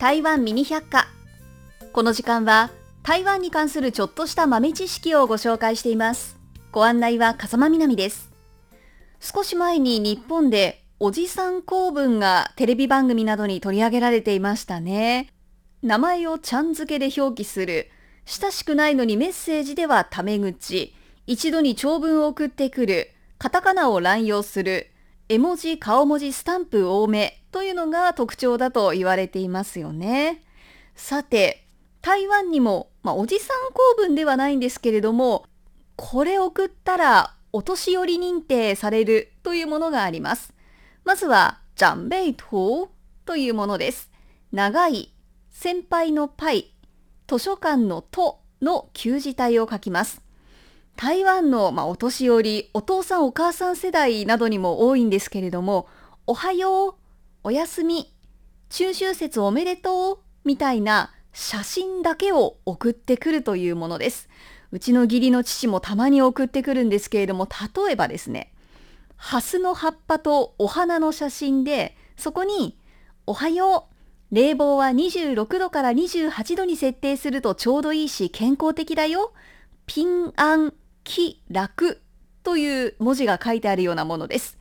台湾ミニ百科この時間は台湾に関するちょっとした豆知識をご紹介しています。ご案内は風間みなみです。少し前に日本でおじさん公文がテレビ番組などに取り上げられていましたね。名前をちゃん付けで表記する。親しくないのにメッセージではタメ口。一度に長文を送ってくる。カタカナを乱用する。絵文字、顔文字、スタンプ多めというのが特徴だと言われていますよね。さて、台湾にも、まあ、おじさん公文ではないんですけれども、これ送ったらお年寄り認定されるというものがあります。まずは、ジャンベイトというものです。長い、先輩のパイ、図書館のとの旧字体を書きます。台湾の、まあ、お年寄り、お父さんお母さん世代などにも多いんですけれども、おはよう、おやすみ、中秋節おめでとう、みたいな写真だけを送ってくるというものです。うちの義理の父もたまに送ってくるんですけれども、例えばですね、ハスの葉っぱとお花の写真で、そこに、おはよう、冷房は26度から28度に設定するとちょうどいいし健康的だよ。ピンアン気楽という文字が書いてあるようなものです。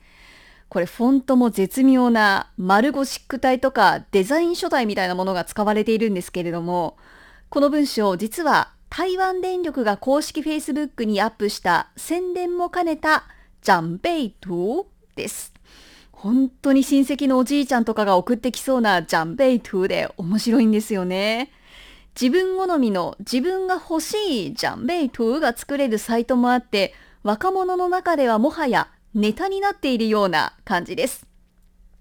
これフォントも絶妙なマルゴシック体とかデザイン書体みたいなものが使われているんですけれども、この文章実は台湾電力が公式 Facebook にアップした宣伝も兼ねたジャンベイトです。本当に親戚のおじいちゃんとかが送ってきそうなジャンベイトで面白いんですよね。自分好みの自分が欲しいジャンベイトゥーが作れるサイトもあって若者の中ではもはやネタになっているような感じです。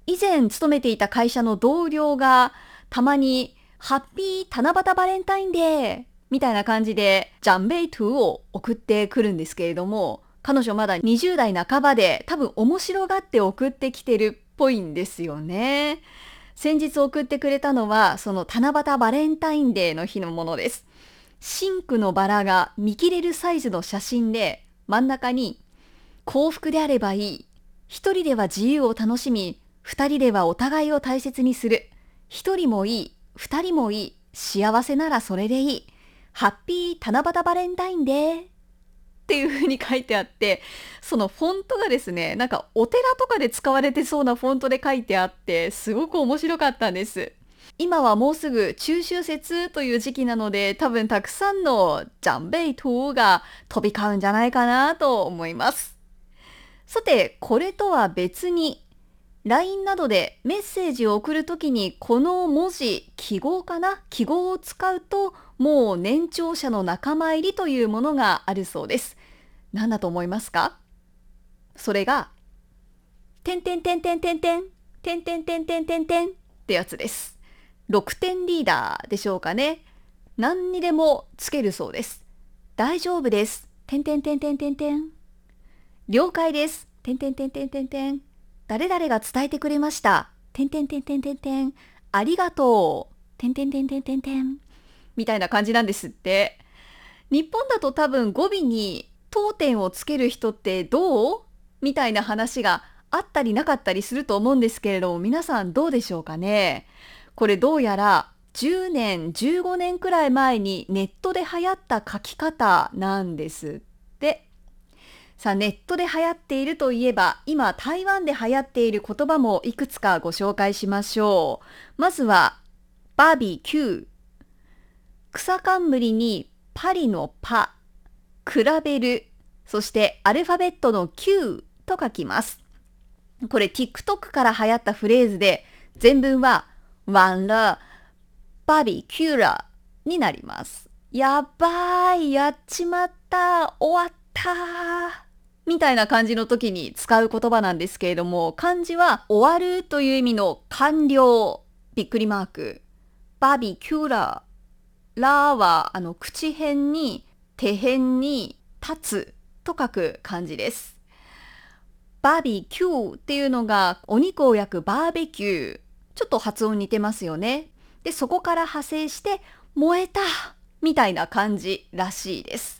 以前勤めていた会社の同僚がたまにハッピー七夕バレンタインデーみたいな感じでジャンベイトゥーを送ってくるんですけれども彼女まだ20代半ばで多分面白がって送ってきてるっぽいんですよね。先日送ってくれたのは、その七夕バレンタインデーの日のものです。シンクのバラが見切れるサイズの写真で、真ん中に、幸福であればいい。一人では自由を楽しみ、二人ではお互いを大切にする。一人もいい、二人もいい。幸せならそれでいい。ハッピー七夕バレンタインデー。っていう風に書いてあって、そのフォントがですね、なんかお寺とかで使われてそうなフォントで書いてあって、すごく面白かったんです。今はもうすぐ中秋節という時期なので、多分たくさんのジャンベイトが飛び交うんじゃないかなと思います。さて、これとは別に、LINE などでメッセージを送るときにこの文字、記号かな？記号を使うともう年長者の仲間入りというものがあるそうです。何だと思いますか？それが、てんてんてんてんてんてん、てんてんてんてんてんてんってやつです。6点リーダーでしょうかね。何にでもつけるそうです。大丈夫です。てんてんてんてんてんてん。了解です。てんてんてんてんてんてん。誰々が伝えてくれました。てんてんてんてんてんてん。ありがとう。てんてんてんてんてんてん。みたいな感じなんですって。日本だと多分語尾に当点をつける人ってどう？みたいな話があったりなかったりすると思うんですけれども皆さんどうでしょうかね？これどうやら10年15年くらい前にネットで流行った書き方なんですってさあネットで流行っているといえば今台湾で流行っている言葉もいくつかご紹介しましょうまずはバービキュー草冠にパリのパ比べる、そしてアルファベットの Q と書きます。これ TikTok から流行ったフレーズで、全文はワンラ、バービキューラになります。やばい、やっちまった、終わったみたいな感じの時に使う言葉なんですけれども、漢字は終わるという意味の完了、びっくりマーク。バビキューラー。ラーはあの口辺に手辺に立つと書く漢字です。バービキューっていうのがお肉を焼くバーベキュー。ちょっと発音似てますよね。で、そこから派生して燃えたみたいな感じらしいです。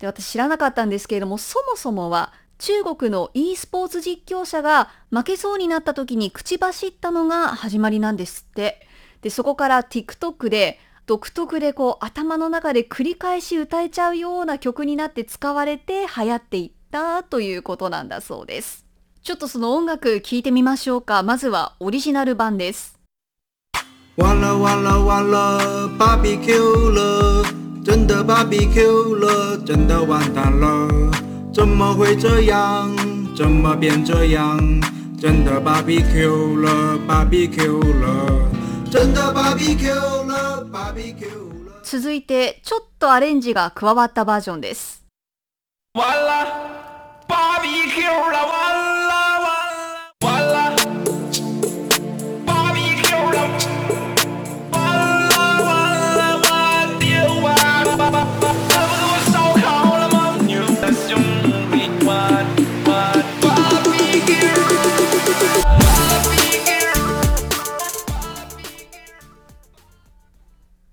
で、私知らなかったんですけれども、そもそもは中国の e スポーツ実況者が負けそうになった時に口走ったのが始まりなんですって。で、そこから TikTok で独特でこう頭の中で繰り返し歌えちゃうような曲になって使われて流行っていったということなんだそうです。ちょっとその音楽聴いてみましょうか。まずはオリジナル版です。完了完了完了，BBQ 了，真的 BBQ 了，真的完蛋了，怎么会这样？怎么变这样？真的 BBQ 了，BBQ 了，真的 BBQ 了，BBQ 了。続いてちょっとアレンジが加わったバージョンです。完了，BBQ 了，完了。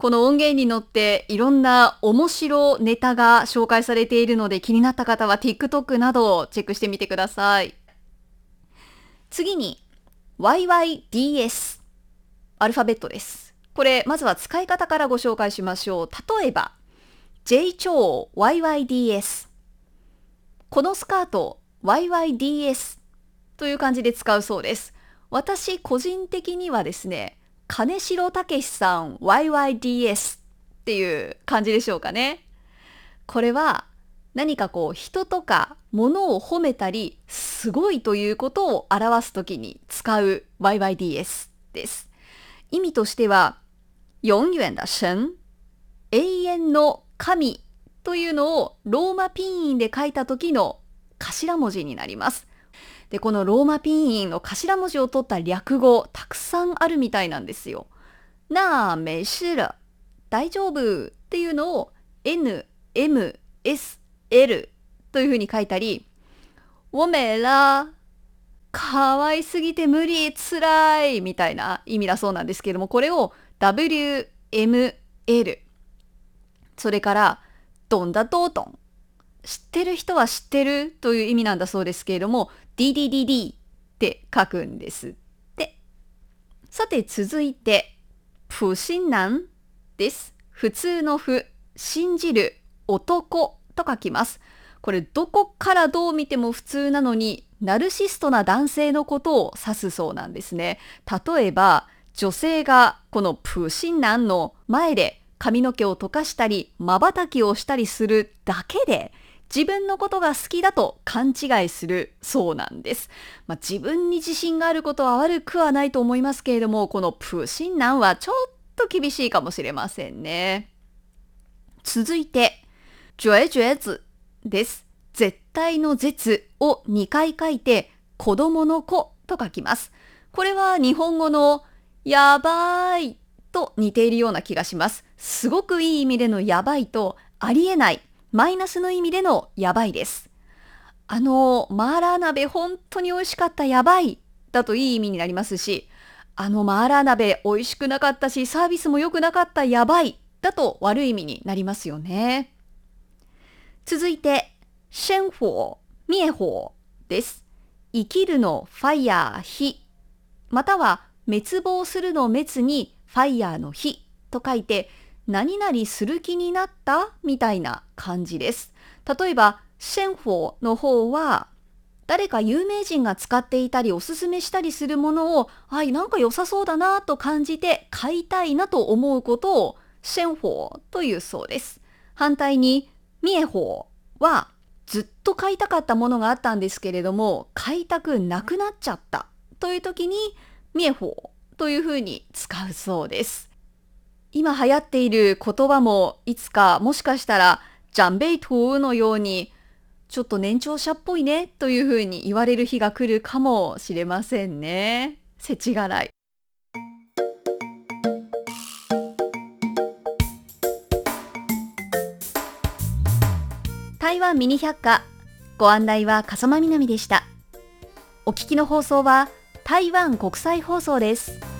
この音源に乗っていろんな面白ネタが紹介されているので気になった方は TikTok などをチェックしてみてください。次に YYDS アルファベットです。これまずは使い方からご紹介しましょう。例えば J 超 YYDS このスカート YYDS という感じで使うそうです。私個人的にはですね金城武さん YYDS っていう感じでしょうかね。これは何かこう人とか物を褒めたりすごいということを表すときに使う YYDS です。意味としては永遠だ神永遠の神というのをローマピン音で書いた時の頭文字になります。で、このローマピン音の頭文字を取った略語、たくさんあるみたいなんですよ。なあ、めしら、大丈夫？っていうのを N、M、S、L というふうに書いたり、我めら、可愛すぎて無理、つらいみたいな意味だそうなんですけども、これを W、M、L。それから、どんだどうどん。知ってる人は知ってるという意味なんだそうですけれども、DDDD って書くんですって。さて続いて、不信難です。普通の不、信じる、男と書きます。これどこからどう見ても普通なのに、ナルシストな男性のことを指すそうなんですね。例えば、女性がこのプシンナンの前で髪の毛を溶かしたり、瞬きをしたりするだけで、自分のことが好きだと勘違いするそうなんです。まあ、自分に自信があることは悪くはないと思いますけれども、このプシンナンはちょっと厳しいかもしれませんね。続いて、ジョエジョエズです。絶対の絶を2回書いて、子供の子と書きます。これは日本語のやばいと似ているような気がします。すごくいい意味でのやばいとありえないマイナスの意味でのやばいです。あの、マーラー鍋本当に美味しかったやばいだといい意味になりますし、あのマーラー鍋美味しくなかったし、サービスも良くなかったやばいだと悪い意味になりますよね。続いて、生火、滅火です。生きるのファイヤー、火。または滅亡するの滅にファイヤーの火と書いて、何々する気になった？みたいな感じです。例えば、シェンフォーの方は、誰か有名人が使っていたりおすすめしたりするものを、はい、なんか良さそうだなと感じて買いたいなと思うことをシェンフォーというそうです。反対に、ミエフォーは、ずっと買いたかったものがあったんですけれども、買いたくなくなっちゃったという時に、ミエフォーというふうに使うそうです。今流行っている言葉もいつかもしかしたらジャンベイトゥのようにちょっと年長者っぽいねというふうに言われる日が来るかもしれませんね。世知辛い。台湾ミニ百科ご案内は笠間みなみでした。お聞きの放送は台湾国際放送です。